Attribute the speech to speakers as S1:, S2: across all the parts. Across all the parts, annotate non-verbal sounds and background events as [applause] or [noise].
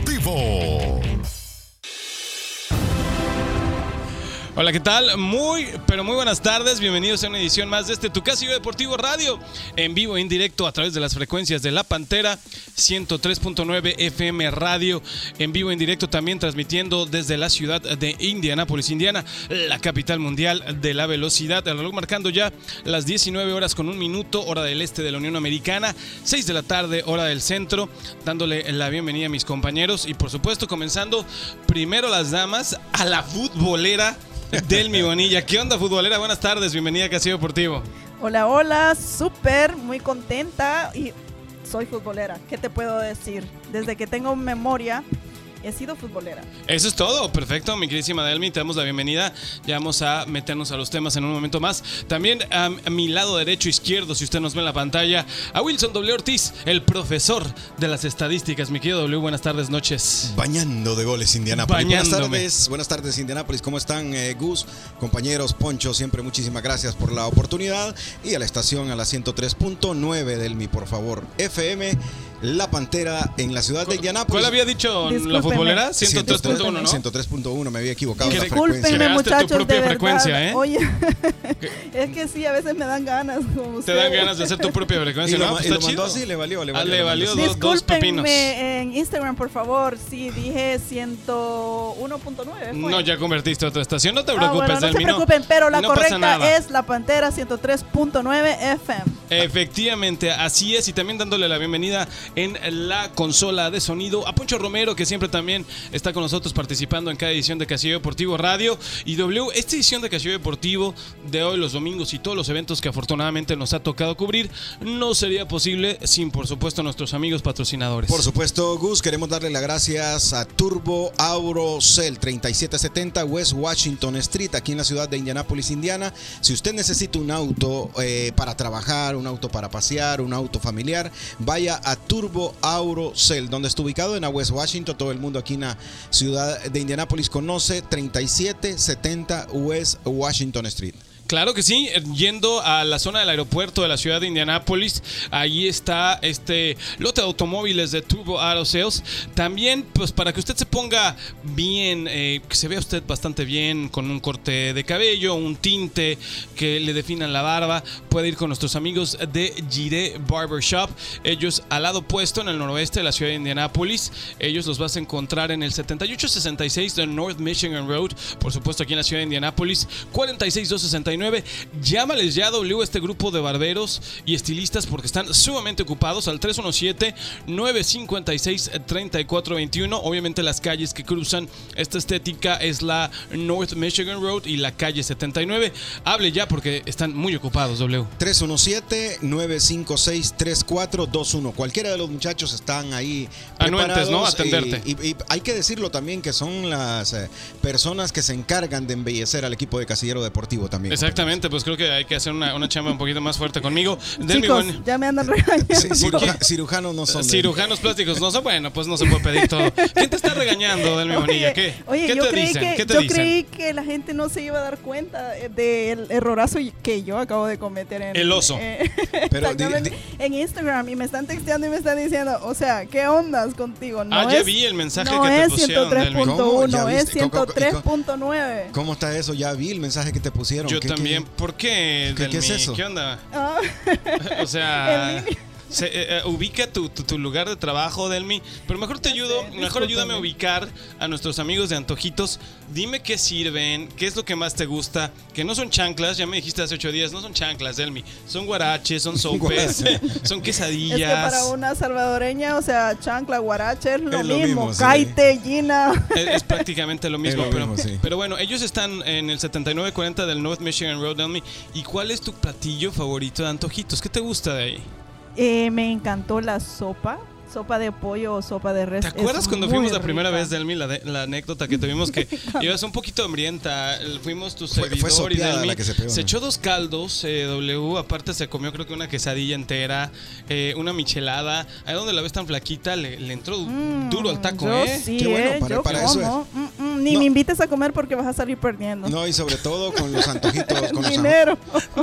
S1: deportivo.
S2: Hola, ¿qué tal? Muy, pero muy buenas tardes. Bienvenidos a una edición más de este Tu Casillo Deportivo Radio. En vivo en directo a través de las frecuencias de La Pantera, 103.9 FM Radio. En vivo en directo también transmitiendo desde la ciudad de Indianápolis, Indiana, la capital mundial de la velocidad. El reloj marcando ya las 19 horas con un minuto, hora del este de la Unión Americana, 6 de la tarde, hora del centro. Dándole la bienvenida a mis compañeros y, por supuesto, comenzando primero las damas a la futbolera. Delmi Bonilla. ¿Qué onda, futbolera? Buenas tardes, bienvenida a Casillo Deportivo.
S3: Hola, hola, súper, muy contenta y soy futbolera. ¿Qué te puedo decir? Desde que tengo memoria, he sido futbolera.
S2: Eso es todo, perfecto, mi queridísima Delmi, te damos la bienvenida. Ya vamos a meternos a los temas en un momento más. También a, mi lado derecho izquierdo, si usted nos ve en la pantalla, a Wilson W. Ortiz, el profesor de las estadísticas. Mi querido W, buenas tardes, noches.
S4: Bañando de goles, Indianápolis. Buenas tardes, buenas tardes, Indianápolis. ¿Cómo están, eh, Gus? Compañeros, Poncho, siempre muchísimas gracias por la oportunidad. Y a la estación, a la 103.9 Delmi, por favor, FM. La Pantera en la ciudad de Indianápolis.
S2: ¿Cuál había dicho la futbolera? 103.1, ¿no?
S4: 103.1, me había equivocado.
S3: Discúlpenme, muchachos,
S2: tu propia
S3: de
S2: frecuencia, ¿eh?
S3: Oye, [laughs] [laughs] es que sí, a veces me dan ganas. Como
S2: Te dan ganas de hacer tu propia frecuencia,
S4: y lo,
S2: ¿no? Pues
S4: y lo
S2: está
S4: mandó así, le valió, le
S2: Ah,
S4: valió.
S2: le valió dos, dos pepinos.
S3: En Instagram, por favor. Sí, dije 101.9. fue.
S2: No, ya convertiste a otra estación, no te
S3: Ah,
S2: preocupes,
S3: bueno, no se preocupen, pero la
S2: no
S3: correcta es La Pantera 103.9 FM.
S2: Efectivamente, así es. Y también dándole la bienvenida en la consola de sonido a Poncho Romero, que siempre también está con nosotros participando en cada edición de Casillo Deportivo Radio. Y W, esta edición de Casillo Deportivo de hoy, los domingos y todos los eventos que afortunadamente nos ha tocado cubrir, no sería posible sin, por supuesto, nuestros amigos patrocinadores.
S4: Por supuesto, Gus, queremos darle las gracias a Turbo Aurocell 3770 West Washington Street, aquí en la ciudad de Indianápolis, Indiana. Si usted necesita un auto eh, para trabajar, un auto para pasear, un auto familiar, vaya a Turbo Aurocell, donde está ubicado en West Washington. Todo el mundo aquí en la ciudad de Indianápolis conoce 3770 West Washington Street.
S2: Claro que sí, eh, yendo a la zona del aeropuerto de la ciudad de Indianápolis, ahí está este lote de automóviles de Turbo Auto Sales. También, pues para que usted se ponga bien, eh, que se vea usted bastante bien con un corte de cabello, un tinte que le definan la barba, puede ir con nuestros amigos de Gire Barbershop. Ellos al lado opuesto en el noroeste de la ciudad de Indianápolis. Ellos los vas a encontrar en el 7866 de North Michigan Road, por supuesto aquí en la ciudad de Indianápolis, 46269 Llámales ya W este grupo de barberos y estilistas porque están sumamente ocupados al 317-956-3421. Obviamente las calles que cruzan esta estética es la North Michigan Road y la calle 79. Hable ya porque están muy ocupados W.
S4: 317-956-3421. Cualquiera de los muchachos están ahí.
S2: Anuentes, ¿no? Atenderte.
S4: Y, y- y hay que decirlo también que son las eh, personas que se encargan de embellecer al equipo de Casillero Deportivo también.
S2: Exactamente, pues creo que hay que hacer una, una chamba un poquito más fuerte conmigo. Denme
S3: Chicos,
S2: buen-
S3: ya me andan regañando.
S4: Sí, cirujanos no son. de-
S2: Cirujanos plásticos, no sé, bueno, pues no se puede pedir todo. ¿Quién te está regañando, Delmi Bonilla? ¿Qué?
S3: Oye,
S2: ¿Qué
S3: yo,
S2: te
S3: creí
S2: dicen?
S3: que,
S2: ¿Qué te
S3: yo
S2: dicen?
S3: creí que la gente no se iba a dar cuenta eh, del errorazo que yo acabo de cometer en
S2: El oso.
S3: eh, [laughs]
S4: Pero di-
S3: exactamente,
S4: di-
S3: en Instagram y me están texteando y me están diciendo, o sea, ¿qué ondas contigo? No
S2: Ah, ya
S3: es-
S2: vi el mensaje
S3: no
S2: que te
S3: es
S2: pusieron, Delmi.
S4: ¿Cómo? ¿Ya
S3: 103.1, es
S4: viste? ¿Cómo- cómo-
S3: 103.9.
S4: ¿Cómo está eso? Ya vi el mensaje que te pusieron.
S2: Yo
S4: ¿Qué- qué-
S2: también. ¿Por qué,
S4: ¿Qué- qué es
S2: Delmi?
S4: eso?
S2: ¿Qué onda?
S3: Ah, [laughs]
S2: O sea. [laughs] se- eh, eh, ubica tu, tu- tu lugar de trabajo, Delmi. Pero mejor te ayudo,
S3: sé,
S2: mejor ayúdame a ubicar a nuestros amigos de Antojitos. Dime qué sirven, qué es lo que más te gusta. Que no son chanclas, ya me dijiste hace ocho días, no son chanclas, Delmi. Son guaraches, son [laughs] sopes, son
S3: es
S2: quesadillas.
S3: que para una salvadoreña, o sea, chancla, guarache es lo
S4: Es lo
S3: mismo.
S4: mismo, sí.
S3: Caite, gina.
S2: Es, es prácticamente lo [laughs] mismo,
S4: lo
S2: pero,
S4: mismo, sí.
S2: pero bueno, ellos están en el 7940 del North Michigan Road, Delmi. ¿Y cuál es tu platillo favorito de Antojitos? ¿Qué te gusta de ahí?
S3: Eh, me encantó la sopa. Sopa de pollo o sopa de res.
S2: ¿Te acuerdas cuando fuimos la primera
S3: rica.
S2: vez, Delmi, la, de- la anécdota que tuvimos que [laughs] ibas un poquito hambrienta? Fuimos tu
S4: Fue- fue
S2: servidor y Delmi
S4: la que se pegó, ¿no?
S2: echó dos caldos, eh, W, aparte se comió creo que una quesadilla entera, eh, una michelada. Ahí donde la ves tan flaquita, le, le entró
S3: Mm,
S2: duro al taco,
S3: yo
S2: ¿eh?
S3: Sí,
S4: Qué bueno,
S3: ¿eh?
S4: para-
S3: yo
S4: para eso es.
S3: Mm, mm, ni
S4: No.
S3: me invites a comer porque vas a salir perdiendo.
S4: No, y sobre todo con los antojitos. [laughs] Con los
S3: Dinero.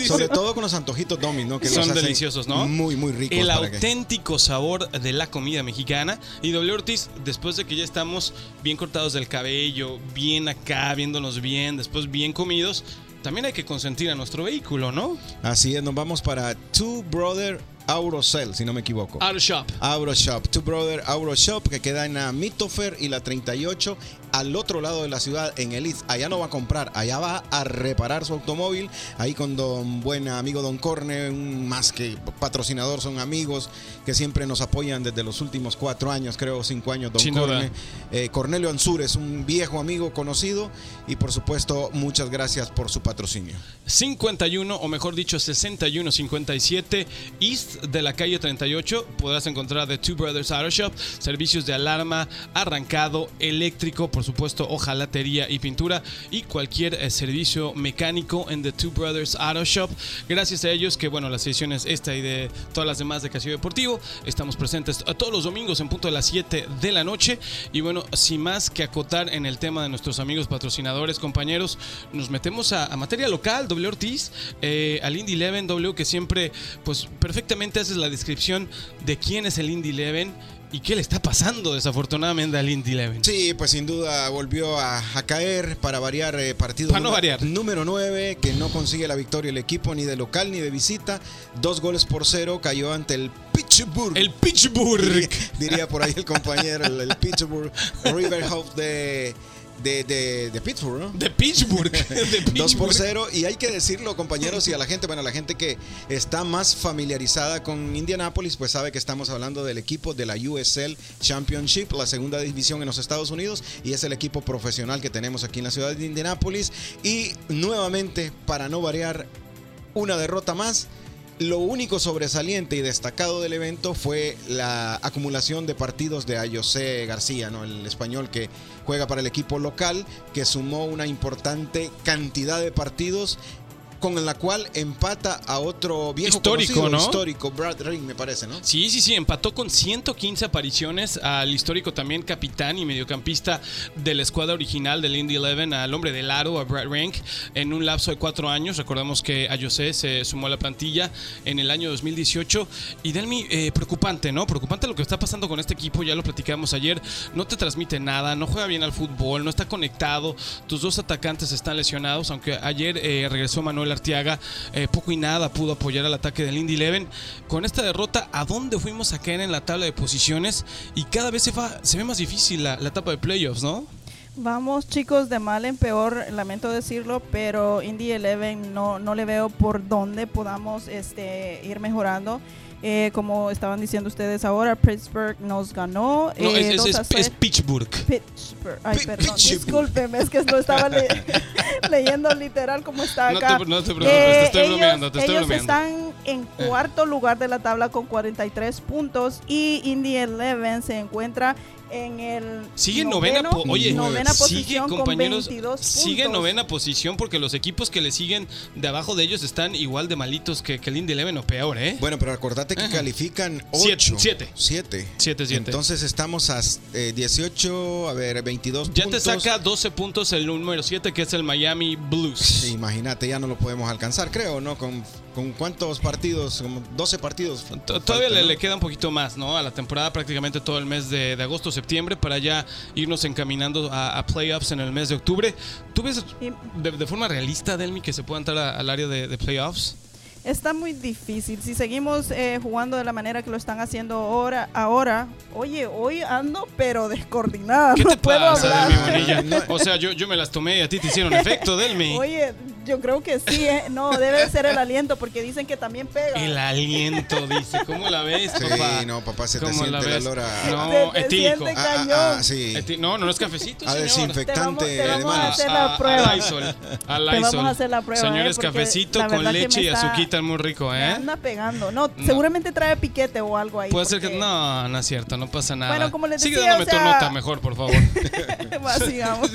S4: Sobre todo con los antojitos Domi, ¿no? Que
S2: Son
S4: los hacen
S2: deliciosos, ¿no?
S4: Muy, muy ricos.
S2: El
S4: que-
S2: auténtico sabor de la comida mexicana. Y W Ortiz, después de que ya estamos bien cortados del cabello, bien acá, viéndonos bien, después bien comidos, también hay que consentir a nuestro vehículo, ¿no?
S4: Así es, nos vamos para Two Brother Aurocell, si no me equivoco.
S2: Auto Shop.
S4: Auro Shop, Two Brother Auro Shop, que queda en la Mitofer y la 38, al otro lado de la ciudad, en el East. Allá no va a comprar, allá va a reparar su automóvil. Ahí con don buen amigo Don Corne, un más que patrocinador, son amigos que siempre nos apoyan desde los últimos cuatro años, creo cinco años. Don Corne. Eh, Cornelio Ansures, un viejo amigo conocido, y por supuesto, muchas gracias por su patrocinio.
S2: 51, o mejor dicho, 6157 East de la calle 38. Podrás encontrar The Two Brothers Auto Shop, servicios de alarma, arrancado, eléctrico, por supuesto, hojalatería y pintura, y cualquier eh, servicio mecánico en The Two Brothers Auto Shop. Gracias a ellos, que bueno, las ediciones esta y de todas las demás de Castillo Deportivo, estamos presentes todos los domingos en punto de las 7 de la noche. Y bueno, sin más que acotar en el tema de nuestros amigos patrocinadores, compañeros, nos metemos a, a materia local, W Ortiz, eh, al Indy Eleven, W, que siempre, pues perfectamente haces la descripción de quién es el Indy Eleven y qué le está pasando desafortunadamente al Indy Eleven.
S4: Sí, pues sin duda volvió a, a caer para variar eh, partido
S2: Para no variar.
S4: número 9, que no consigue la victoria el equipo ni de local ni de visita. Dos goles por cero, cayó ante el Pittsburgh.
S2: El Pittsburgh.
S4: diría, [laughs] diría por ahí el compañero, el, el Pittsburgh Riverhouse de, de, de, de Pittsburgh, ¿no?
S2: De Pittsburgh. [laughs] De
S4: 2 por
S2: Pittsburgh.
S4: 0 y hay que decirlo compañeros y a la gente, bueno, la gente que está más familiarizada con Indianapolis pues sabe que estamos hablando del equipo de la USL Championship, la segunda división en los Estados Unidos y es el equipo profesional que tenemos aquí en la ciudad de Indianapolis y nuevamente para no variar una derrota más. Lo único sobresaliente y destacado del evento fue la acumulación de partidos de Ayosé García, ¿no? el español que juega para el equipo local, que sumó una importante cantidad de partidos con la cual empata a otro viejo
S2: Histórico,
S4: conocido,
S2: ¿no?
S4: histórico, Brad Ring, me parece, ¿no?
S2: Sí, sí, sí, empató con 115 apariciones al histórico también capitán y mediocampista de la escuadra original del Indy Eleven, al hombre del aro, a Brad Rank, en un lapso de cuatro años. Recordemos que Ayosé se sumó a la plantilla en el año 2018. Y Delmi, eh, preocupante, ¿no? Preocupante lo que está pasando con este equipo, ya lo platicamos ayer. No te transmite nada, no juega bien al fútbol, no está conectado. Tus dos atacantes están lesionados, aunque ayer eh, regresó Manuel Artiaga, eh, poco y nada pudo apoyar al ataque del Indy Eleven. Con esta derrota, ¿a dónde fuimos a caer en la tabla de posiciones? Y cada vez se, va- se ve más difícil la, la etapa de playoffs, ¿no?
S3: Vamos chicos de mal en peor, lamento decirlo, pero Indy Eleven no, no le veo por dónde podamos este, ir mejorando. Eh, como estaban diciendo ustedes ahora, Pittsburgh nos ganó.
S2: No,
S3: eh,
S2: es, es- es- Pittsburgh.
S3: Pittsburgh. Ay,
S4: Pi-
S3: perdón,
S4: Pittsburgh.
S3: discúlpeme, es que lo estaba le- [laughs] leyendo literal como está
S2: No
S3: acá.
S2: te, no te preocupes, te estoy
S3: ellos,
S2: bromeando, te estoy
S3: ellos
S2: bromeando.
S3: están en cuarto lugar de la tabla con 43 puntos y Indy Eleven se encuentra en el
S2: Sigue en novena,
S3: noveno-
S2: po- oye,
S3: novena
S2: sigue
S3: posición
S2: compañeros,
S3: con 22
S2: sigue novena posición porque los equipos que le siguen de abajo de ellos están igual de malitos que, que el Indy Eleven o peor, ¿eh?
S4: Bueno, pero acordate que
S2: Ajá.
S4: califican
S2: Siete,
S4: 8.
S2: siete.
S4: 7.
S2: Siete, siete.
S4: Entonces estamos a eh, 18, a ver, 22
S2: ya te saca 12 puntos el número 7 que es el Miami Blues.
S4: Sí, Imagínate, ya no lo podemos alcanzar, creo, ¿no? Con, con cuántos partidos, como 12 partidos.
S2: T-
S4: falta,
S2: Todavía le,
S4: ¿no?
S2: le queda un poquito más, ¿no? A la temporada prácticamente todo el mes de, de agosto, septiembre, para ya irnos encaminando a, a playoffs en el mes de octubre. ¿Tú ves de, de forma realista, Delmi, que se pueda entrar a- al área de, de playoffs?
S3: Está muy difícil. Si seguimos eh, jugando de la manera que lo están haciendo ahora, ahora, oye, hoy ando pero descoordinada.
S2: ¿Qué
S3: no
S2: te
S3: puedo
S2: pasa,
S3: hablar.
S2: Delmi Bonilla? [laughs] O sea, yo, yo me las tomé y a ti te hicieron efecto, Delmi.
S3: Oye, Yo creo que sí, ¿eh? no, debe de ser el aliento porque dicen que también pega.
S2: El aliento, dice. ¿Cómo la ves,
S4: Sí,
S2: papá?
S4: no, papá, se te
S2: ¿Cómo
S4: siente
S2: la
S4: el
S2: ves?
S4: olor a-
S2: No,
S3: te
S2: etílico.
S4: Ah, ah, ah, sí.
S2: Eti- No, no, no es cafecito,
S4: A
S2: señor.
S4: desinfectante
S3: Te vamos- te
S4: de
S3: vamos a hacer la prueba.
S2: Al Lysol. Al
S3: Te vamos a hacer la prueba,
S2: Señores,
S3: ¿eh?
S2: Cafecito
S3: la
S2: con leche
S3: me
S2: y azuquita muy rico,
S3: Me
S2: ¿eh?
S3: anda pegando. No,
S2: No.
S3: seguramente trae piquete o algo ahí.
S2: Puede ser que... No, no es cierto, no pasa nada.
S3: Bueno, como les
S2: Sigue
S3: decía,
S2: dándome
S3: o sea-
S2: tu nota mejor, por favor. [laughs]
S3: Sigamos.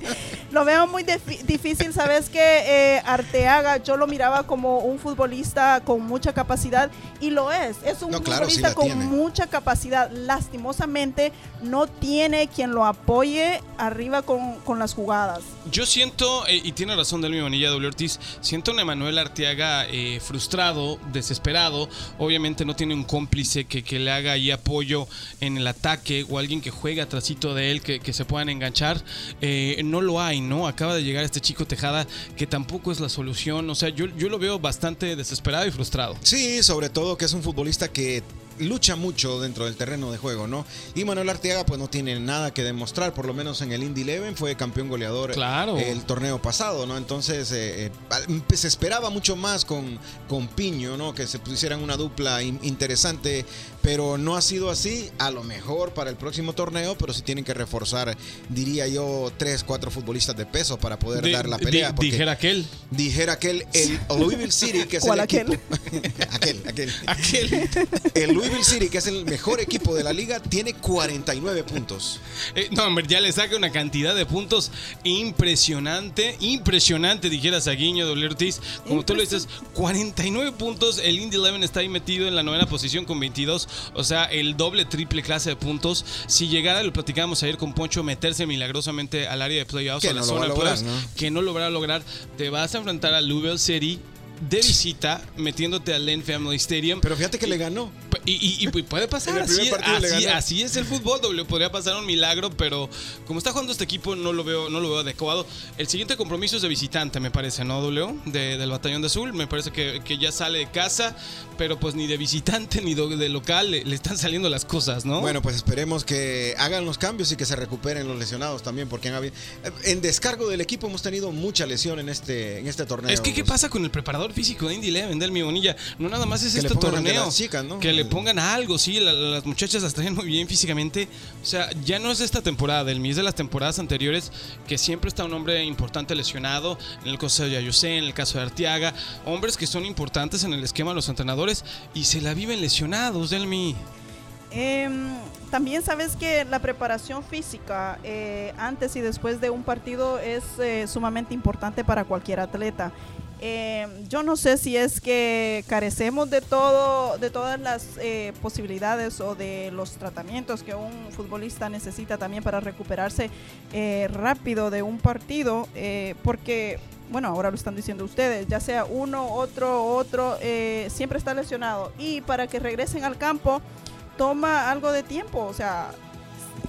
S3: [laughs] Lo veo muy difícil, sabes que eh, Arteaga yo lo miraba como un futbolista con mucha capacidad y lo es, es un
S4: No, claro, sí
S3: futbolista con
S4: tiene.
S3: mucha capacidad. Lastimosamente no tiene quien lo apoye arriba con, con las jugadas.
S2: Yo siento, eh, y tiene razón Delmi Bonilla W. Ortiz, siento a Emanuel Arteaga eh, frustrado, desesperado. Obviamente no tiene un cómplice que, que le haga ahí apoyo en el ataque o alguien que juegue atrásito de él, que, que se puedan enganchar. Eh, no lo hay, ¿no? Acaba de llegar este chico Tejada, que tampoco es la solución. O sea, yo, yo lo veo bastante desesperado y frustrado.
S4: Sí, sobre todo que es un futbolista que lucha mucho dentro del terreno de juego, ¿no? Y Manuel Arteaga pues no tiene nada que demostrar, por lo menos en el Indy Eleven fue campeón goleador
S2: Claro.
S4: el torneo pasado, ¿no? Entonces eh, eh, se esperaba mucho más con, con Piño, ¿no? Que se pusieran una dupla in- interesante, pero no ha sido así, a lo mejor para el próximo torneo, pero sí tienen que reforzar, diría yo, tres, cuatro futbolistas de peso para poder dar la pelea.
S2: dijera aquel.
S4: dijera aquel, el Louisville City, que es
S3: ¿Cuál
S4: el
S3: aquel?
S4: equipo... [laughs] aquel, aquel.
S2: Aquel.
S4: El Louisville City, que es el mejor equipo de la liga, tiene 49 puntos.
S2: Eh, no, hombre, ya le saca una cantidad de puntos impresionante, impresionante, dijera Saguiño W. Ortiz. Como tú lo dices, 49 puntos. El Indy Eleven está ahí metido en la novena posición con 22. O sea, el doble, triple clase de puntos. Si llegara, lo platicábamos ayer con Poncho, meterse milagrosamente al área de playoffs,
S4: Que
S2: a la
S4: no lo
S2: zona
S4: a
S2: de
S4: lograr,
S2: playoffs,
S4: ¿no?
S2: que no lo va a lograr, te vas a enfrentar a Louisville City de visita, metiéndote al Len Family Stadium.
S4: Pero fíjate que le ganó.
S2: Y, y- y puede pasar, así, es el fútbol, W. Podría pasar un milagro, pero como está jugando este equipo, no lo veo, no lo veo adecuado. El siguiente compromiso es de visitante, me parece, ¿no, W? De- del Batallón de Azul. Me parece que, que ya sale de casa, pero pues ni de visitante ni de, local le, le están saliendo las cosas, ¿no?
S4: Bueno, pues esperemos que hagan los cambios y que se recuperen los lesionados también, porque en descargo del equipo hemos tenido mucha lesión en este, en este torneo.
S2: Es que, ¿qué pasa con el preparador físico de Indy Eleven, del mi bonilla? No nada más es
S4: Que
S2: este torneo.
S4: las chicas, ¿no?
S2: Que le pongan algo, sí, la- las muchachas las traen muy bien físicamente. O sea, ya no es esta temporada, del es de las temporadas anteriores, que siempre está un hombre importante lesionado. En el caso de Yayuse, en el caso de Arteaga, hombres que son importantes en el esquema de los entrenadores y se la viven lesionados, Delmi.
S3: Em, también sabes que la preparación física eh, antes y después de un partido es eh, sumamente importante para cualquier atleta. Em, yo no sé si es que carecemos de todo, de todas las eh, posibilidades o de los tratamientos que un futbolista necesita también para recuperarse eh, rápido de un partido, eh, porque bueno, ahora lo están diciendo ustedes, ya sea uno, otro, otro, eh, siempre está lesionado. Y para que regresen al campo toma algo de tiempo, o sea,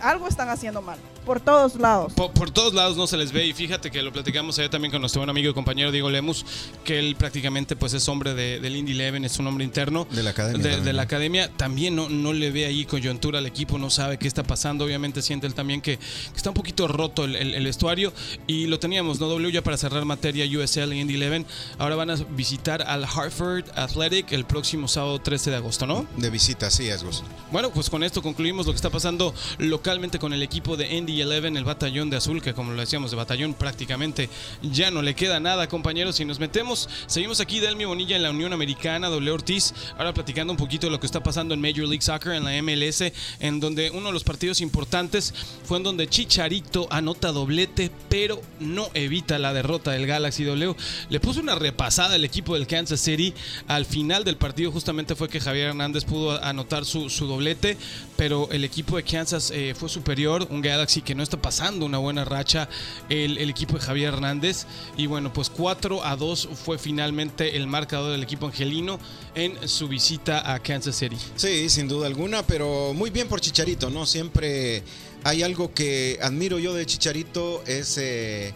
S3: algo están haciendo mal, por todos lados.
S2: Por, por todos lados no se les ve y fíjate que lo platicamos ayer también con nuestro buen amigo y compañero Diego Lemus, que él prácticamente pues es hombre de, del Indy Eleven, es un hombre interno.
S4: De la academia
S2: De,
S4: también,
S2: de la
S4: ¿no?
S2: academia también no, no le ve ahí coyuntura al equipo, no sabe qué está pasando. Obviamente siente él también que, que está un poquito roto el, el- el vestuario y lo teníamos, ¿no? W ya para cerrar materia USL y Indy Eleven. Ahora van a visitar al Hartford Athletic el próximo sábado 13 de agosto, ¿no?
S4: De visita, sí, es.
S2: Bueno, pues con esto concluimos lo que está pasando localmente con el equipo de Indy Eleven, el batallón de azul, que como lo decíamos, de batallón prácticamente ya no le queda nada, compañeros. Si nos metemos, seguimos aquí Delmi Bonilla en la Unión Americana, W Ortiz, ahora platicando un poquito de lo que está pasando en Major League Soccer, en la MLS, en donde uno de los partidos importantes fue en donde Chicharito anota doblete, pero no evita la derrota del Galaxy W. Le puso una repasada al equipo del Kansas City. Al final del partido justamente fue que Javier Hernández pudo anotar su, su doblete, pero el equipo de Kansas eh, fue superior, un Galaxy que no está pasando una buena racha, el, el equipo de Javier Hernández. Y bueno, pues 4 a 2 fue finalmente el marcador del equipo angelino en su visita a Kansas City.
S4: Sí, sin duda alguna, pero muy bien por Chicharito, ¿no? Siempre hay algo que admiro yo de Chicharito, es eh,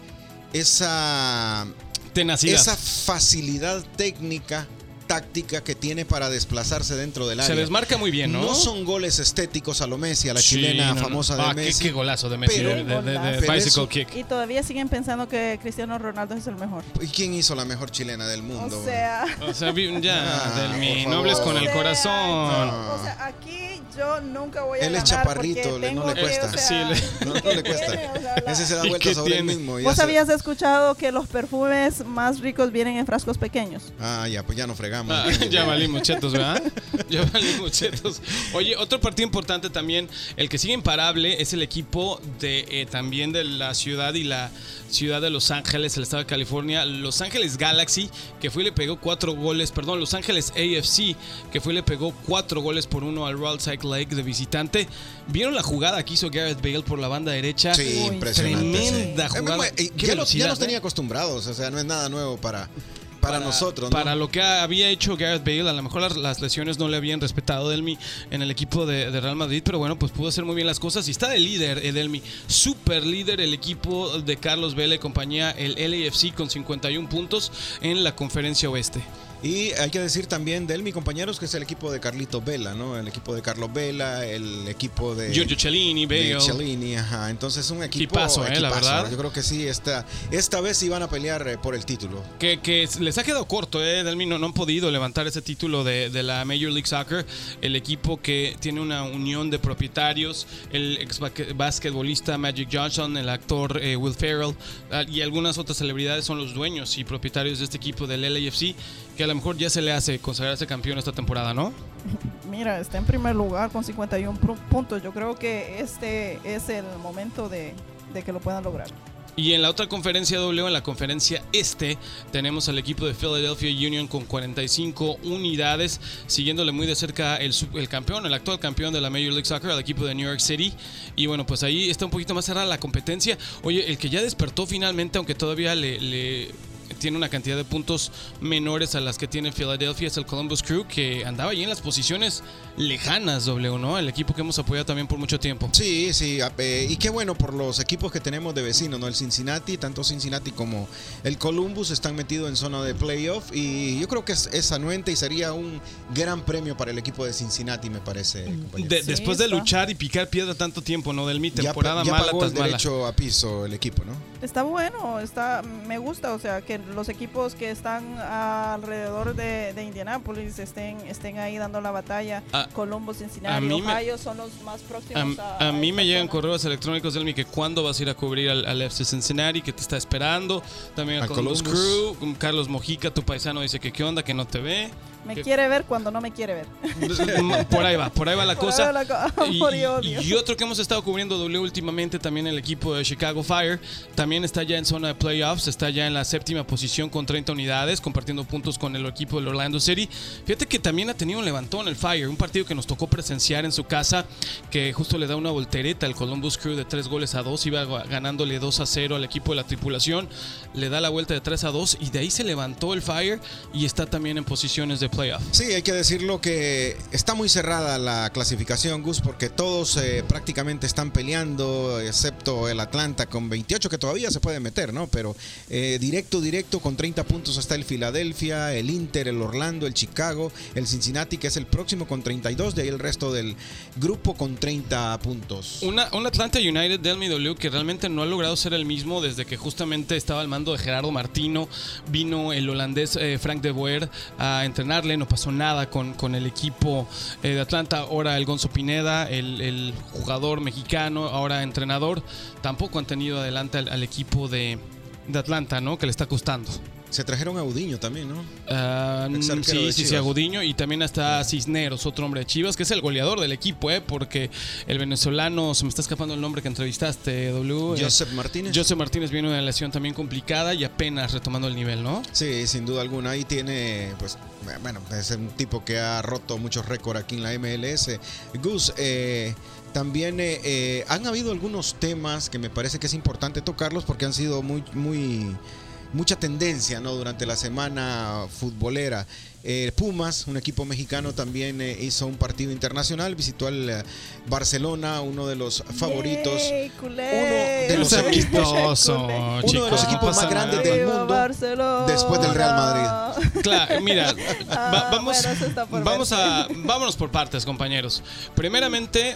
S4: esa,
S2: Tenacidad.
S4: esa facilidad técnica táctica que tiene para desplazarse dentro del área.
S2: Se desmarca muy bien, ¿no?
S4: No son goles estéticos a lo Messi, a la
S2: Sí,
S4: chilena
S2: no,
S4: famosa de
S2: Ah, qué-
S4: Messi.
S2: Qué, golazo de Messi,
S4: Pero-
S2: de, de- de- de
S3: Golazo.
S2: bicycle kick.
S3: Y todavía siguen pensando que Cristiano Ronaldo es el mejor.
S4: ¿Y quién hizo la mejor chilena del mundo?
S3: O sea,
S2: O sea, ya,
S4: Ah,
S2: no hables
S4: favor.
S2: con el
S3: o sea,
S2: corazón.
S3: o sea, aquí yo nunca voy a
S4: Él es
S3: ganar
S4: chaparrito,
S3: porque
S4: le- no le
S3: que,
S4: cuesta.
S3: o sea,
S2: Sí, le- [laughs]
S4: No, no le cuesta.
S3: O sea, la-
S4: Ese se da
S2: ¿Y
S4: vuelta sobre
S2: tiene?
S4: él mismo.
S3: ¿Vos
S4: se-
S3: habías escuchado que los perfumes más ricos vienen en frascos pequeños?
S4: Ah, ya, pues ya no fregamos.
S2: Ah, [laughs] ya valimos chetos, ¿verdad? [laughs] Ya valimos chetos. Oye, otro partido importante también, el que sigue imparable es el equipo de eh, también de la ciudad y la ciudad de Los Ángeles, el estado de California, Los Ángeles Galaxy, que fue y le pegó cuatro goles, perdón, Los Ángeles AFC, que fue y le pegó cuatro goles por uno al Royal Salt Lake de visitante. ¿Vieron la jugada que hizo Gareth Bale por la banda derecha?
S4: Sí,
S3: Uy,
S4: impresionante.
S2: tremenda
S4: sí.
S2: jugada.
S4: Eh, eh, ya, los, ya los
S2: ¿eh?
S4: tenía acostumbrados, o sea, no es nada nuevo para, para, nosotros. ¿no?
S2: Para lo que había hecho Gareth Bale, a lo mejor las, las lesiones no le habían respetado Delmi en el equipo de, de Real Madrid, pero bueno, pues pudo hacer muy bien las cosas y está de líder, Edelmi, super líder el equipo de Carlos Vela y compañía, el LAFC con 51 puntos en la conferencia oeste.
S4: Y hay que decir también de él, mi compañeros, que es el equipo de Carlito Vela, ¿no? El equipo de Carlos Vela, el equipo de...
S2: Giorgio Cellini, Bale.
S4: Cellini, ajá. Entonces un equipo
S2: Equipazo, eh, la
S4: equipazo.
S2: verdad.
S4: Yo creo que sí, esta, esta vez sí van a pelear eh, por el título.
S2: Que, que les ha quedado corto, ¿eh? Delmi, no, no han podido levantar ese título de, de la Major League Soccer. El equipo que tiene una unión de propietarios, el ex basque- basquetbolista Magic Johnson, el actor eh, Will Ferrell ah, y algunas otras celebridades son los dueños y propietarios de este equipo del LAFC, que a lo mejor ya se le hace consagrarse campeón esta temporada, ¿no? [laughs]
S3: Mira, está en primer lugar con 51 pru- puntos. Yo creo que este es el momento de, de que lo puedan lograr.
S2: Y en la otra conferencia W, en la conferencia este, tenemos al equipo de Philadelphia Union con 45 unidades, siguiéndole muy de cerca el, el campeón, el actual campeón de la Major League Soccer, al equipo de New York City. Y bueno, pues ahí está un poquito más cerrada la competencia. Oye, el que ya despertó finalmente, aunque todavía le... le tiene una cantidad de puntos menores a las que tiene Philadelphia, es el Columbus Crew, que andaba ahí en las posiciones lejanas, W, ¿no? El equipo que hemos apoyado también por mucho tiempo.
S4: Sí, sí, a- eh, y qué bueno por los equipos que tenemos de vecinos, ¿no? El Cincinnati, tanto Cincinnati como el Columbus están metidos en zona de playoff y yo creo que es, es anuente y sería un gran premio para el equipo de Cincinnati, me parece.
S2: De-
S3: Sí,
S2: después de luchar y picar piedra tanto tiempo, ¿no? Del mi
S4: ya,
S2: temporada
S4: ya
S2: mala
S4: pagó el
S2: mala.
S4: derecho a piso el equipo, ¿no?
S3: Está bueno, está, me gusta, o sea, que los equipos que están alrededor de, de Indianápolis estén, estén ahí dando la batalla.
S2: A-
S3: Columbus,
S2: a
S3: Cincinnati,
S2: me-
S3: Ohio son los más próximos
S2: A,
S3: a,
S2: a mí me llegan
S3: zona.
S2: correos electrónicos del mi que cuándo vas a ir a cubrir al, al FC Cincinnati, que te está esperando. También Al Columbus
S4: Columbus.
S2: Crew. Carlos Mojica, tu paisano, dice que qué onda, que no te ve.
S3: Me
S2: que-
S3: quiere ver cuando no me quiere ver.
S2: por ahí va, por ahí va la [laughs]
S3: Por
S2: cosa.
S3: va la co- [laughs]
S2: Y,
S3: y
S2: otro que hemos estado cubriendo W últimamente, también el equipo de Chicago Fire, también está ya en zona de playoffs, está ya en la séptima posición con 30 unidades, compartiendo puntos con el equipo del Orlando City. Fíjate que también ha tenido un levantón el Fire, un partido que nos tocó presenciar en su casa, que justo le da una voltereta al Columbus Crew de 3 goles a 2, iba ganándole 2 a 0 al equipo de la tripulación, le da la vuelta de 3 a 2 y de ahí se levantó el Fire y está también en posiciones de playoff.
S4: Sí, hay que decirlo que está muy cerrada la clasificación, Gus, porque todos eh, prácticamente están peleando, excepto el Atlanta con 28, que todavía se puede meter, ¿no? Pero eh, directo, directo, con 30 puntos está el Filadelfia, el Inter, el Orlando, el Chicago, el Cincinnati, que es el próximo con 32, de ahí el resto del grupo con 30 puntos.
S2: Una, un Atlanta United del MW que realmente no ha logrado ser el mismo desde que justamente estaba al mando de Gerardo Martino. Vino el holandés eh, Frank de Boer a no pasó nada con, con el equipo eh, de Atlanta. Ahora el Gonzo Pineda, el, el jugador mexicano, ahora entrenador, tampoco han tenido adelante al, al equipo de, de Atlanta, ¿no? Que le está costando.
S4: Se trajeron a también, ¿no? Arquero
S2: sí, sí, sí. Agudiño y también está Cisneros, otro hombre de Chivas, que es el goleador del equipo, ¿eh? Porque el venezolano, se me está escapando el nombre que entrevistaste, W. eh,
S4: Joseph Martínez.
S2: Joseph Martínez viene de una lesión también complicada y apenas retomando el nivel, ¿no?
S4: Sí, sin duda alguna. Ahí tiene, pues, bueno, es un tipo que ha roto muchos récords aquí en la MLS. Gus, eh, también eh, eh, han habido algunos temas que me parece que es importante tocarlos porque han sido muy, muy, mucha tendencia, ¿no? Durante la semana futbolera. Eh, Pumas, un equipo mexicano, también eh, hizo un partido internacional, visitó al eh, Barcelona, uno de los favoritos.
S3: Yay.
S4: Uno de los equipos- de los más grandes del mundo
S3: Barcelona.
S4: después del Real Madrid.
S2: Claro, mira,
S3: Ah,
S2: va- vamos,
S3: bueno,
S2: vamos a, vámonos por partes, compañeros. Primeramente,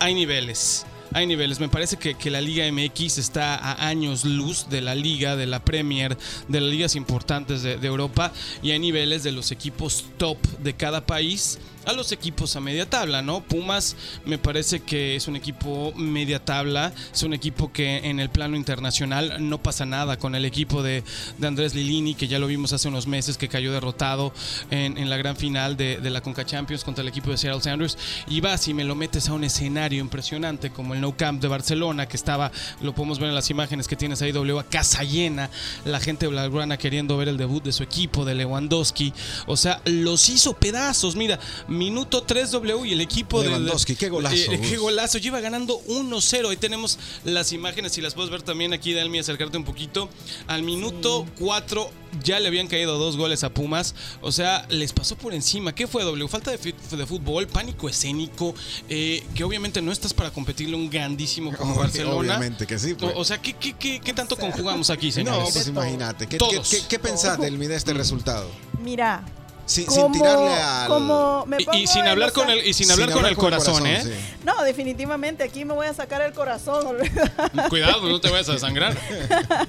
S2: hay niveles. Hay niveles. Me parece que, que la Liga MX está a años luz de la Liga, de la Premier, de las ligas importantes de, de Europa. Y hay niveles de los equipos top de cada país a los equipos a media tabla, ¿no? Pumas me parece que es un equipo media tabla, es un equipo que en el plano internacional no pasa nada con el equipo de, de Andrés Lilini, que ya lo vimos hace unos meses, que cayó derrotado en, la gran final de, de la Conca Champions contra el equipo de Seattle Sounders. Y vas y me lo metes a un escenario impresionante como el No Camp de Barcelona, que estaba, lo podemos ver en las imágenes que tienes ahí, W, a casa llena, la gente blaugrana queriendo ver el debut de su equipo, de Lewandowski. O sea, los hizo pedazos. Mira, minuto 3W y el equipo de- de.
S4: Lewandowski, qué golazo,
S2: eh, qué golazo. Lleva ganando 1-0. Ahí tenemos las imágenes, si las puedes ver también aquí, Delmi, acercarte un poquito. Al minuto 4 ya le habían caído dos goles a Pumas. O sea, les pasó por encima. ¿Qué fue, W? Falta de, fútbol, pánico escénico, eh, que obviamente no estás para competirle un grandísimo como [laughs] Barcelona.
S4: obviamente que sí, pues.
S2: O, o sea, ¿qué, qué, qué, qué tanto conjugamos aquí,
S4: No,
S2: señores?
S4: pues
S3: De todo.
S4: imagínate. ¿Qué, qué, qué- qué pensás del de este resultado?
S3: Mira,
S4: Sin, tirarle al.
S3: como me
S2: Y- sin hablar con el, y sin hablar con el corazón, ¿eh?
S4: sí.
S3: No, definitivamente aquí me voy a sacar el corazón. [laughs]
S2: Cuidado, no te vayas a desangrar.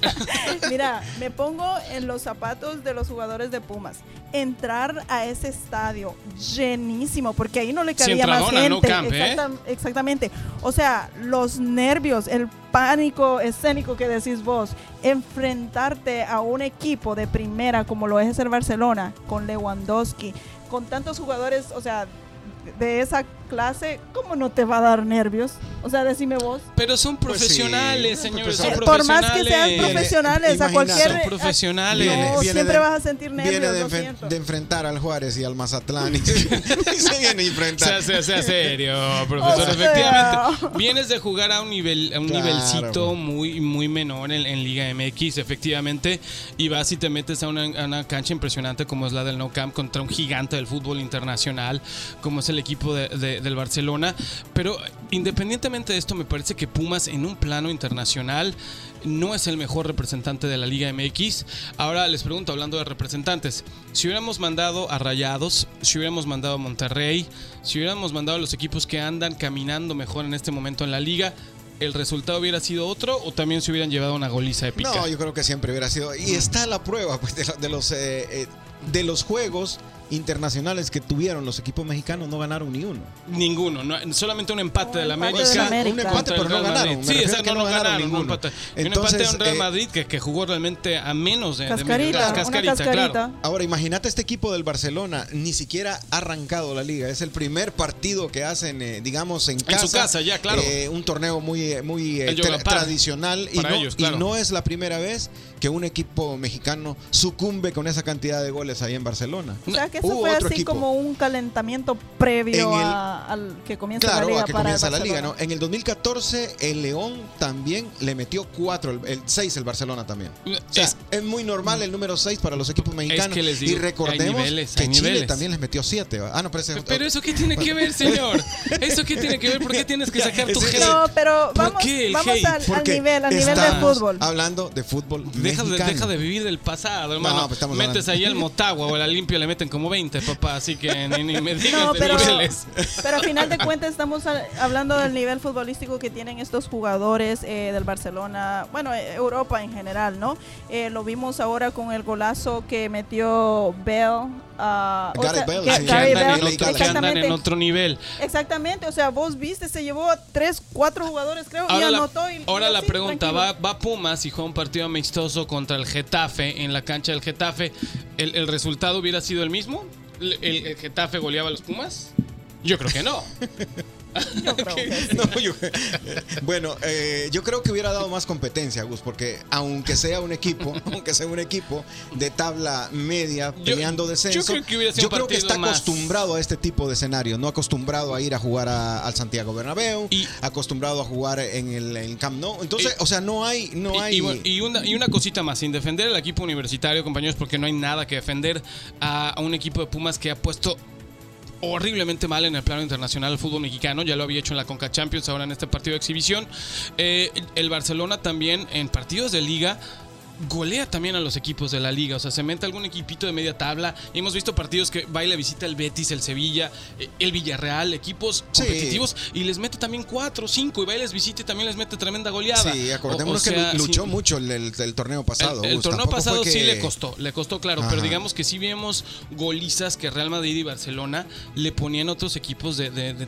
S2: [laughs]
S3: Mira, me pongo en los zapatos de los jugadores de Pumas. Entrar a ese estadio llenísimo, porque ahí no le cabía más gente.
S2: no camp, ¿eh?
S3: Exactam- Exactamente. O sea, los nervios, el pánico escénico que decís vos, enfrentarte a un equipo de primera como lo es el Barcelona, con Lewandowski, con tantos jugadores, o sea, de esa clase, ¿cómo no te va a dar nervios? O sea, decime vos.
S2: Pero son
S4: Pues sí,
S2: profesionales,
S4: son
S2: señores.
S4: profesionales.
S2: Son
S3: Eh, por más que sean
S2: profesionales.
S3: profesionales, a cualquier...
S2: Son profesionales.
S3: No,
S4: Viene- viene
S3: siempre
S4: de-
S3: vas a sentir nervios,
S4: Viene de,
S3: siento.
S4: de enfrentar al Juárez y al Mazatlán. Y [laughs] se, y se viene a enfrentar.
S2: Sea, sea, sea serio, [laughs] profesor.
S3: O sea.
S2: Efectivamente, [laughs] vienes de jugar a un nivel, a un
S4: Claro.
S2: nivelcito muy, muy menor en, en Liga MX, efectivamente, y vas y te metes a una, a una cancha impresionante como es la del No Camp contra un gigante del fútbol internacional, como es el equipo de- de- del Barcelona. Pero independientemente de esto, me parece que Pumas en un plano internacional no es el mejor representante de la Liga MX. Ahora les pregunto, hablando de representantes, si hubiéramos mandado a Rayados, si hubiéramos mandado a Monterrey, si hubiéramos mandado a los equipos que andan caminando mejor en este momento en la liga, ¿el resultado hubiera sido otro o también se hubieran llevado una goliza épica?
S4: No, yo creo que siempre hubiera sido. Y está la prueba pues, de, de los, eh, eh, de los juegos internacionales que tuvieron los equipos mexicanos, no ganaron ni uno.
S2: Ninguno, no, solamente un empate
S3: Un
S2: del
S3: empate
S2: América.
S4: Un empate, pero no ganaron.
S2: Sí,
S4: que
S2: no,
S4: ganaron
S2: ganaron. Un
S4: ninguno.
S2: empate, un
S4: Entonces,
S2: empate a un Real
S4: eh,
S2: Madrid que, que jugó realmente a menos de, de
S3: Cascarita, una
S2: cascarita,
S3: cascarita.
S2: claro.
S4: Ahora, imagínate este equipo del Barcelona, ni siquiera ha arrancado la liga. Es el primer partido que hacen, eh, digamos, en casa.
S2: su casa, ya, claro.
S4: Eh, un torneo muy, eh, muy eh, tra- tradicional. Y no,
S2: ellos,
S4: y
S2: claro.
S4: no es la primera vez que un equipo mexicano sucumbe con esa cantidad de goles ahí en Barcelona.
S3: O sea, que eso
S4: Hubo
S3: fue así
S4: equipo.
S3: como un calentamiento previo
S4: el-
S3: a- al que comienza la
S4: Claro,
S3: liga
S4: a que
S3: para
S4: comienza la liga. ¿no? En el 2014 el León también le metió 4, el, el 6 el Barcelona también. O sea,
S2: Es-
S4: es, muy normal el número 6 para los equipos mexicanos.
S2: que les digo,
S4: y recordemos
S2: niveles,
S4: que Chile
S2: niveles.
S4: también les metió 7. Ah, no, pero ese es
S2: Pero eso qué tiene que ver, [laughs] señor? ¿Eso qué tiene que ver? ¿Por qué tienes que sacar tu hate?
S3: No, pero
S2: ¿Por
S3: vamos, vamos al, al nivel, al nivel del
S4: estamos
S3: fútbol.
S4: Hablando de fútbol
S2: Deja de, deja de vivir del pasado, hermano.
S4: pues estamos
S2: Metes
S4: hablando-
S2: ahí al Motagua o al Olimpia le meten como 20, papá. Así que ni, ni me digas
S3: No,
S2: de
S3: pero,
S2: niveles.
S3: pero al final de cuentas estamos hablando del nivel futbolístico que tienen estos jugadores eh, del Barcelona, bueno, eh, Europa en general, ¿no? Eh, lo vimos ahora con el golazo que metió Bell. O
S4: Gareth
S3: sea,
S4: Bale,
S3: que-
S4: sí.
S2: Que
S3: Gareth
S2: andan, en otro, que andan en
S3: exactamente,
S2: otro nivel.
S3: exactamente, o sea, vos viste, se llevó a tres, cuatro jugadores, creo, y
S2: Ahora, la,
S3: anotó. y-
S2: ahora
S3: y
S2: la pregunta. ¿va, ¿va Pumas y juega un partido amistoso contra el Getafe en la cancha del Getafe? ¿El, el resultado hubiera sido el mismo? ¿El, el- el Getafe goleaba a los Pumas? Yo creo que no. [laughs] [laughs]
S3: Yo creo que [laughs] sí.
S4: No, yo- [laughs] bueno, eh, yo creo que hubiera dado más competencia, Gus, porque aunque sea un equipo, aunque sea un equipo de tabla media
S2: Yo-
S4: peleando
S2: yo
S4: descenso,
S2: creo que hubiera sido
S4: yo creo que está
S2: más-
S4: acostumbrado a este tipo de escenarios, no acostumbrado a ir a jugar a- al Santiago Bernabéu,
S2: Y-
S4: acostumbrado a jugar en el, en Camp Nou. Entonces,
S2: Y-
S4: o sea, no hay, no
S2: Y-
S4: hay.
S2: y, bueno, y una, y una cosita más, sin defender al equipo universitario, compañeros, porque no hay nada que defender a, a un equipo de Pumas que ha puesto horriblemente mal en el plano internacional el fútbol mexicano, ya lo había hecho en la Conca Champions, ahora en este partido de exhibición. Eh, el Barcelona también en partidos de liga golea también a los equipos de la liga. O sea, se mete algún equipito de media tabla. Y hemos visto partidos que va y le visita el Betis, el Sevilla, eh, el Villarreal, equipos
S4: Sí.
S2: competitivos. Y les mete también cuatro, cinco. Y va y les visita y también les mete tremenda goleada.
S4: Sí, acordémonos
S2: o sea,
S4: que luchó
S2: sí,
S4: mucho el, el- el torneo pasado.
S2: el, torneo pasado sí le costó, le costó, claro,
S4: Ajá.
S2: pero digamos que sí vemos golizas que Real Madrid y Barcelona le ponían otros equipos de, de- de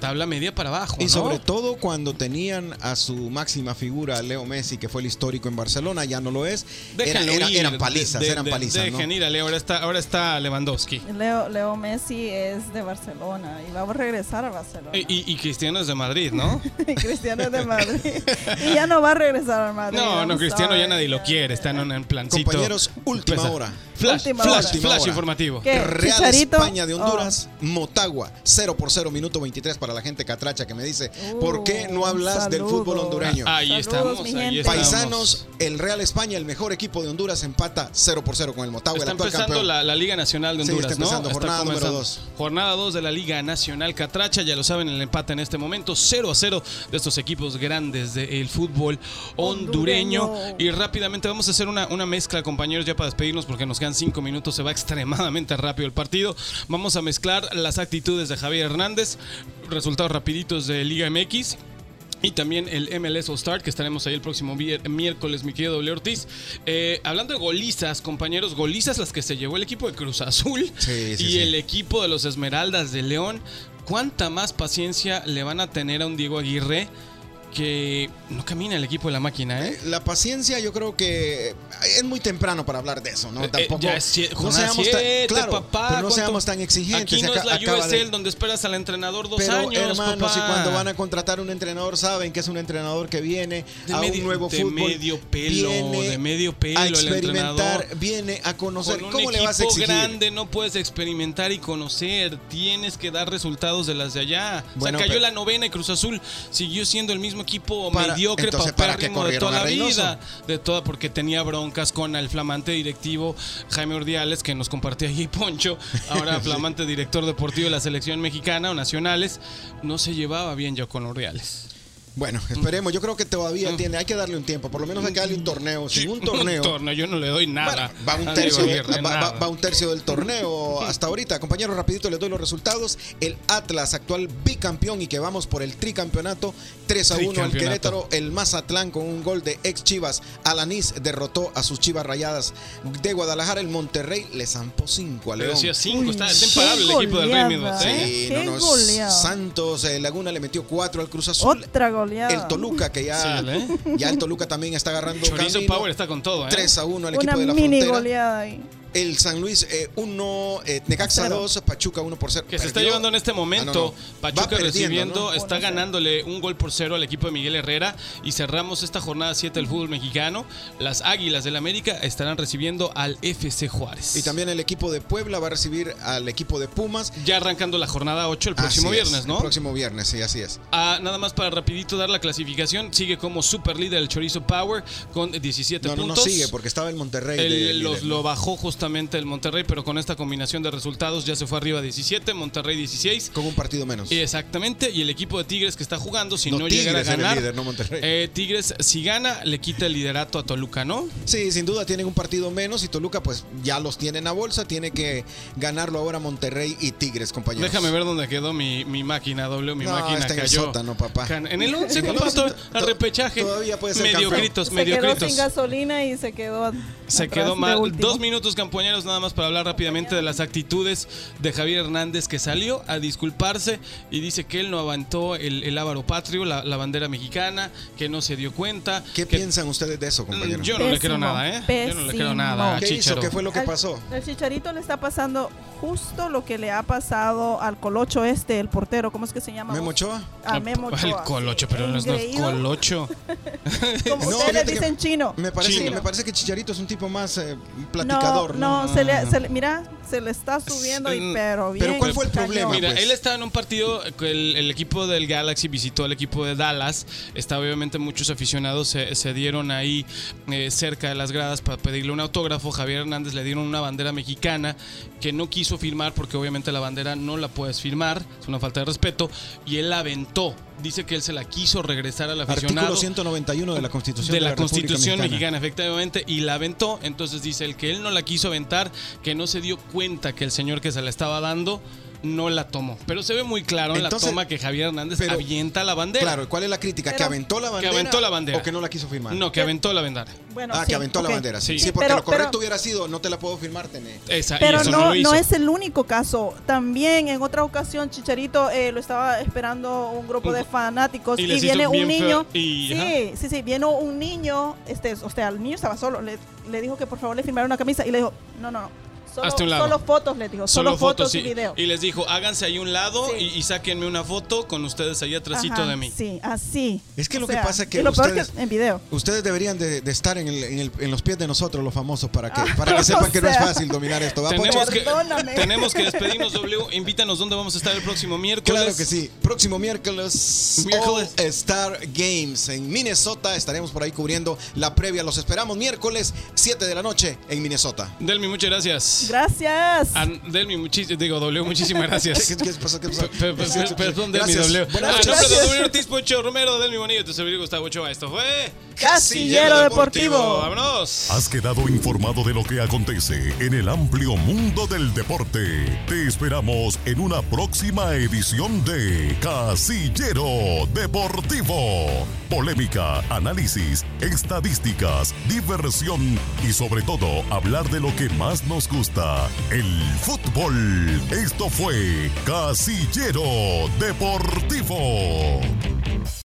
S2: tabla media para abajo.
S4: Y
S2: ¿no?
S4: sobre todo cuando tenían a su máxima figura, Leo Messi, que fue el histórico en Barcelona, ya no lo es. Era-
S2: Déjenlo
S4: era-
S2: ir,
S4: eran palizas,
S2: de- de-
S4: eran
S2: de-
S4: palizas. ¿no?
S2: Dejen ir a Leo, ahora está, ahora está Lewandowski.
S3: Leo, Leo Messi es de Barcelona y va a regresar a Barcelona.
S2: Y, y- y Cristiano es de Madrid, ¿no? [laughs]
S3: Cristiano es de Madrid. [laughs] y ya no va a regresar al Madrid.
S2: No, no, Cristiano ya nadie lo quiere, está en un plancito.
S4: Compañeros, última
S2: Pues,
S4: hora.
S2: Flash,
S3: Última
S2: flash,
S3: hora.
S2: flash informativo.
S3: ¿Qué?
S4: Real
S3: Chicharito?
S4: España de
S3: Oh.
S4: Honduras, Motagua, 0 por 0, minuto 23 para la gente catracha que me dice, ¿por qué no
S3: Uh,
S4: hablas del fútbol hondureño?
S2: Ahí
S3: Saludos,
S2: estamos, ahí estamos.
S4: Paisanos, el Real España, el mejor equipo de Honduras, empata 0 por 0 con el Motagua,
S2: Está
S4: el actual
S2: empezando
S4: campeón.
S2: la, la Liga Nacional de
S4: Sí,
S2: Honduras,
S4: está empezando,
S2: ¿no?
S4: jornada número
S2: comenzando.
S4: dos.
S2: Jornada 2 de la Liga Nacional Catracha, ya lo saben, el empate en este momento, 0 a 0 de estos equipos grandes del fútbol hondureño.
S3: Hondureño.
S2: Y rápidamente vamos a hacer una, una mezcla, compañeros, ya para despedirnos, porque nos quedan 5 minutos, se va extremadamente rápido el partido. Vamos a mezclar las actitudes de Javier Hernández, resultados rapiditos de Liga MX. Y también el MLS All Star, que estaremos ahí el próximo miércoles, mi querido W. Ortiz. Eh, hablando de golizas, compañeros, golizas las que se llevó el equipo de Cruz Azul
S4: Sí, sí, [laughs]
S2: y
S4: sí.
S2: el equipo de los Esmeraldas de León. ¿Cuánta más paciencia le van a tener a un Diego Aguirre que no camina el equipo de la máquina, eh?
S4: La paciencia yo creo que es muy temprano para hablar de eso, ¿no?
S2: Eh,
S4: Tampoco
S2: ya es sie-
S4: no seamos tan, claro,
S2: papá,
S4: pero no
S2: ¿cuánto?
S4: seamos tan exigentes.
S2: Aquí no es la
S4: acaba
S2: USL
S4: de-
S2: donde esperas al entrenador dos
S4: Pero
S2: años,
S4: hermanos,
S2: papá.
S4: y cuando van a contratar un entrenador saben que es un entrenador que viene
S2: De
S4: a
S2: medio-
S4: un nuevo
S2: de
S4: fútbol,
S2: medio pelo,
S4: viene
S2: de medio pelo
S4: a
S2: el
S4: experimentar,
S2: entrenador.
S4: viene a conocer.
S2: Con un
S4: ¿Cómo le vas a exigir?
S2: grande no puedes experimentar y conocer. Tienes que dar resultados de las de allá.
S4: Bueno,
S2: o sea, cayó
S4: pero-
S2: la novena y Cruz Azul siguió siendo el mismo equipo
S4: Para-
S2: mediocre,
S4: entonces, ¿para
S2: paupérrimo de toda la vida. De toda, porque tenía broncas con el flamante directivo Jaime Ordiales, que nos compartía ahí Poncho, ahora [laughs] flamante director deportivo de la selección mexicana o nacionales. No se llevaba bien yo con Ordiales.
S4: Bueno, esperemos. Yo creo que todavía
S2: Mm.
S4: tiene. Hay que darle un tiempo. Por lo menos hay que darle un torneo. Sin un
S2: Un
S4: torneo.
S2: torneo, yo no le doy nada.
S4: Bueno, va un tercio, de- va, va-
S2: nada.
S4: va un tercio del torneo hasta ahorita. Compañeros, rapidito les doy los resultados. El Atlas, actual bicampeón y que vamos por el tricampeonato. 3 a 1 al. Querétaro. El Mazatlán con un gol de ex Chivas. Alanis derrotó a sus Chivas rayadas de Guadalajara. El Monterrey le zampó 5 a
S2: Le
S4: León.
S2: decía cinco,
S3: Uy,
S2: está,
S3: qué
S2: está imparable el equipo del Rey ¿eh?
S4: Sí, no, no. Santos eh, Laguna le metió 4 al Cruz Azul.
S3: Otra goleada.
S4: El Toluca, que ya,
S2: Sí, ¿eh?
S4: ya el Toluca también está agarrando
S2: Chorizo
S4: camino.
S2: Power está con todo, ¿eh?
S4: 3 a 1 al
S3: Una
S4: equipo de la
S3: mini
S4: frontera.
S3: goleada ahí.
S4: El San Luis 1, Necaxa
S3: Cero.
S4: 2, Pachuca 1 por 0.
S2: Que se está llevando en este momento. Pachuca recibiendo,
S4: ¿no?
S2: está ganándole un gol por cero al equipo de Miguel Herrera. Y cerramos esta jornada 7 del fútbol mexicano. Las Águilas del América estarán recibiendo al FC Juárez.
S4: Y también el equipo de Puebla va a recibir al equipo de Pumas.
S2: Ya arrancando la jornada 8 el próximo
S4: Así es,
S2: viernes, ¿no?
S4: El próximo viernes, sí, así es.
S2: Ah, nada más para rapidito dar la clasificación. Sigue como super líder el Chorizo Power con 17
S4: No, no, no
S2: puntos.
S4: sigue porque estaba el Monterrey.
S2: El-
S4: de
S2: los,
S4: líder,
S2: lo bajó justamente el Monterrey, pero con esta combinación de resultados ya se fue arriba a 17, Monterrey 16.
S4: Con un partido menos.
S2: Exactamente, y el equipo de Tigres que está jugando, si
S4: No,
S2: no, llegara a
S4: el
S2: ganar,
S4: líder, no Monterrey.
S2: eh, Tigres si gana le quita el liderato a Toluca, ¿no?
S4: Sí, sin duda tienen un partido menos y Toluca pues ya los tiene en la bolsa. Tiene que ganarlo ahora Monterrey y Tigres, compañeros.
S2: Déjame ver dónde quedó mi, mi máquina, W, mi
S4: No,
S2: máquina
S4: está en el
S2: cayó.
S4: sótano, papá.
S2: En el 11, [laughs]
S4: En el
S2: papá, al repechaje.
S4: todavía puede ser
S2: Mediocritos,
S3: Se quedó
S2: mediocritos.
S3: sin gasolina y se quedó.
S2: Se quedó mal. Dos minutos, compañeros, nada más para hablar rápidamente de las actitudes de Javier Hernández que salió a disculparse y dice que él no avantó el, el ávaro patrio, la, la bandera mexicana, que no se dio cuenta.
S4: ¿Qué
S2: que-
S4: piensan ustedes de eso, compañero?
S2: Mm, Yo no le creo nada, ¿eh? Yo no le creo nada a
S4: ¿Qué hizo?
S2: Chicharo.
S4: ¿Qué fue lo que
S3: Al-
S4: pasó?
S3: El chicharito le está pasando justo lo que le ha pasado al colocho este, el portero. ¿Cómo es que se llama?
S4: ¿Memo Ochoa?
S3: A Memo
S2: El
S3: Ochoa,
S2: colocho, pero no es no es
S3: Engreído,
S2: colocho. [laughs]
S3: Como
S4: No,
S3: ustedes dicen chino.
S4: Me parece,
S2: Chino.
S4: me parece que Chicharito es un tipo más eh,
S3: No,
S4: platicador.
S3: no,
S4: ¿no?
S3: se le, se le- mira, se le está subiendo, y, pero bien.
S4: pero ¿cuál fue el
S3: cañón.
S4: problema?
S2: Mira,
S4: pues.
S2: él estaba en un partido, el, el equipo del Galaxy visitó al equipo de Dallas. Está obviamente muchos aficionados se, se dieron ahí eh, cerca de las gradas para pedirle un autógrafo. Javier Hernández le dieron una bandera mexicana que no quiso firmar porque obviamente la bandera no la puedes firmar, es una falta de respeto. Y él la aventó. Dice que él se la quiso regresar al aficionado.
S4: Artículo 191 de la Constitución
S2: de la,
S4: República
S2: Constitución mexicana. efectivamente, y la aventó. Entonces dice el que él no la quiso aventar, que no se dio cuenta que el señor que se la estaba dando no la tomó. Pero se ve muy claro en la toma que Javier Hernández
S4: pero-
S2: avienta la bandera.
S4: Claro, ¿cuál es la crítica? ¿Que aventó la bandera?
S2: aventó la bandera.
S4: ¿O que no la quiso firmar?
S2: No, que aventó la bandera.
S3: Bueno,
S4: ah,
S3: sí,
S4: que aventó la bandera. Sí,
S2: Sí.
S4: Sí, porque
S3: Pero-
S4: lo correcto
S3: pero-
S4: hubiera sido, no te la puedo firmar, Tené.
S2: Esa,
S3: Pero
S2: eso
S3: no,
S2: no,
S3: es el único caso. También en otra ocasión Chicharito eh, lo estaba esperando un grupo de fanáticos
S2: y
S3: viene un niño.
S2: y-
S3: sí,
S2: ajá.
S3: sí, sí, viene un niño, este, o sea, el niño estaba solo. Le, le dijo que por favor le firmara una camisa y le dijo, no, no, no. Solo,
S2: Hazte un lado.
S3: solo fotos, le dijo. Solo, fotos,
S2: sí.
S3: y video.
S2: Y les dijo, háganse ahí un lado
S3: Sí.
S2: y, y sáquenme una foto con ustedes ahí atrásito
S3: Ajá,
S2: de mí.
S3: Sí, así.
S4: Es que
S3: O
S4: lo que pasa es que
S3: lo peor
S4: ustedes-
S3: que en video.
S4: Ustedes deberían de, de estar en, el- en el- en los pies de nosotros, los famosos, para que,
S3: Ah,
S4: para que [laughs] sepan que no es fácil dominar esto. ¿va,
S2: Tenemos que,
S3: Perdóname. [laughs]
S2: tenemos que despedirnos, W. Invítanos dónde vamos a estar el próximo miércoles.
S4: Claro que sí. Próximo miércoles,
S2: Miércoles.
S4: All Star Games en Minnesota. Estaremos por ahí cubriendo la previa. Los esperamos miércoles, 7 de la noche en Minnesota.
S2: Delmi, muchas gracias.
S3: Gracias.
S2: A Delmi, muchísiimo, digo, W, muchísimas gracias. [laughs]
S4: ¿Qué, qué pasó? ¿Qué pasó?
S2: Pe- pe- pe- Perdón, Delmi. W.
S4: Buenas
S2: Ah,
S4: noches.
S2: nombre de. W Ortiz, Poncho Romero, Delmi Bonillo, tu servidor Gustavo Ochoa. Esto fue...
S3: Casillero Deportivo.
S2: ¡Vámonos!
S1: Has quedado informado de lo que acontece en el amplio mundo del deporte. Te esperamos en una próxima edición de Casillero Deportivo. Polémica, análisis, estadísticas, diversión y sobre todo hablar de lo que más nos el fútbol. Esto fue Casillero Deportivo.